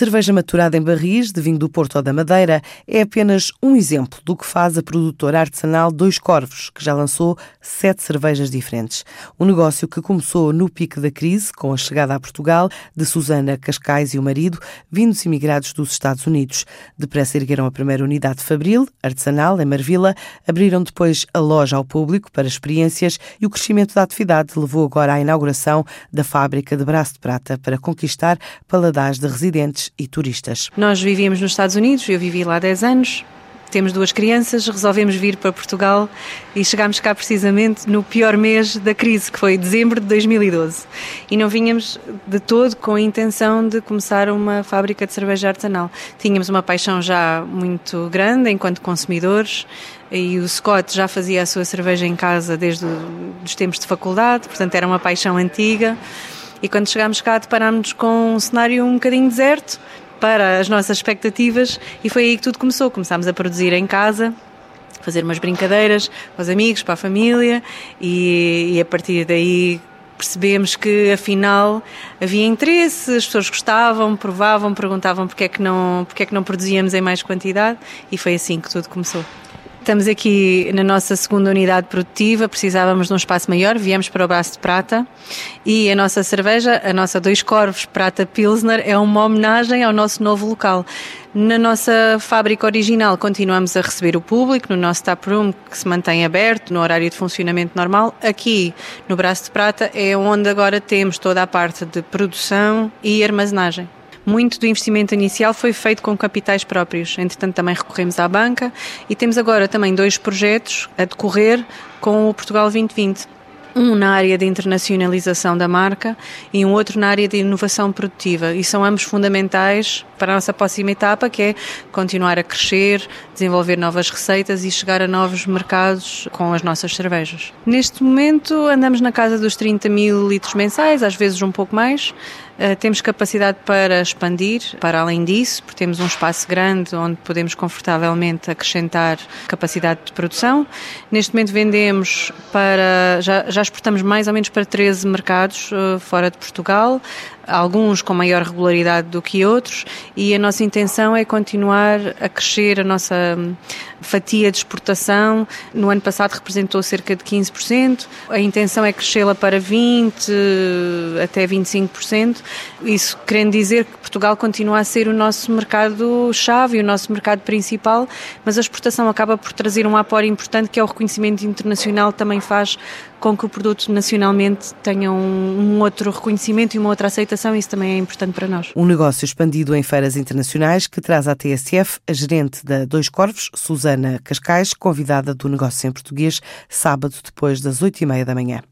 cerveja maturada em barris de vinho do Porto ou da Madeira é apenas um exemplo do que faz a produtora artesanal Dois Corvos, que já lançou sete cervejas diferentes. Um negócio que começou no pico da crise, com a chegada a Portugal de Susana Cascais e o marido, vindos imigrados dos Estados Unidos. Depressa ergueram a primeira unidade Fabril, artesanal, em Marvila, abriram depois a loja ao público para experiências e o crescimento da atividade levou agora à inauguração da fábrica de Braço de Prata para conquistar paladares de residentes e turistas. Nós vivíamos nos Estados Unidos, eu vivi lá há 10 anos, temos duas crianças, resolvemos vir para Portugal e chegámos cá precisamente no pior mês da crise, que foi dezembro de 2012. E não vinhamos de todo com a intenção de começar uma fábrica de cerveja artesanal. Tínhamos uma paixão já muito grande enquanto consumidores e o Scott já fazia a sua cerveja em casa desde os tempos de faculdade, portanto era uma paixão antiga. E quando chegámos cá deparámos com um cenário um bocadinho deserto, para as nossas expectativas e foi aí que tudo começou. Começámos a produzir em casa, fazer umas brincadeiras para os amigos, para a família e, e a partir daí percebemos que afinal havia interesse, as pessoas gostavam, provavam, perguntavam porque é que não, porque é que não produzíamos em mais quantidade e foi assim que tudo começou. Estamos aqui na nossa segunda unidade produtiva, precisávamos de um espaço maior, viemos para o Braço de Prata e a nossa cerveja, a nossa Dois Corvos Prata Pilsner, é uma homenagem ao nosso novo local. Na nossa fábrica original continuamos a receber o público, no nosso taproom que se mantém aberto, no horário de funcionamento normal. Aqui, no Braço de Prata, é onde agora temos toda a parte de produção e armazenagem muito do investimento inicial foi feito com capitais próprios. Entretanto, também recorremos à banca e temos agora também dois projetos a decorrer com o Portugal 2020 um na área de internacionalização da marca e um outro na área de inovação produtiva. E são ambos fundamentais para a nossa próxima etapa, que é continuar a crescer, desenvolver novas receitas e chegar a novos mercados com as nossas cervejas. Neste momento andamos na casa dos 30 mil litros mensais, às vezes um pouco mais. Uh, temos capacidade para expandir, para além disso, porque temos um espaço grande onde podemos confortavelmente acrescentar capacidade de produção. Neste momento vendemos para, já, já exportamos mais ou menos para 13 mercados uh, fora de Portugal, alguns com maior regularidade do que outros, e a nossa intenção é continuar a crescer a nossa hum, fatia de exportação. No ano passado representou cerca de 15%, a intenção é crescê-la para 20% até 25%. Isso querendo dizer que Portugal continua a ser o nosso mercado-chave, o nosso mercado principal, mas a exportação acaba por trazer um apoio importante que é o reconhecimento internacional, também faz com que o produto nacionalmente tenha um, um outro reconhecimento e uma outra aceitação, isso também é importante para nós. Um negócio expandido em feiras internacionais que traz à TSF a gerente da Dois Corvos, Susana Cascais, convidada do negócio em português, sábado depois das oito e meia da manhã.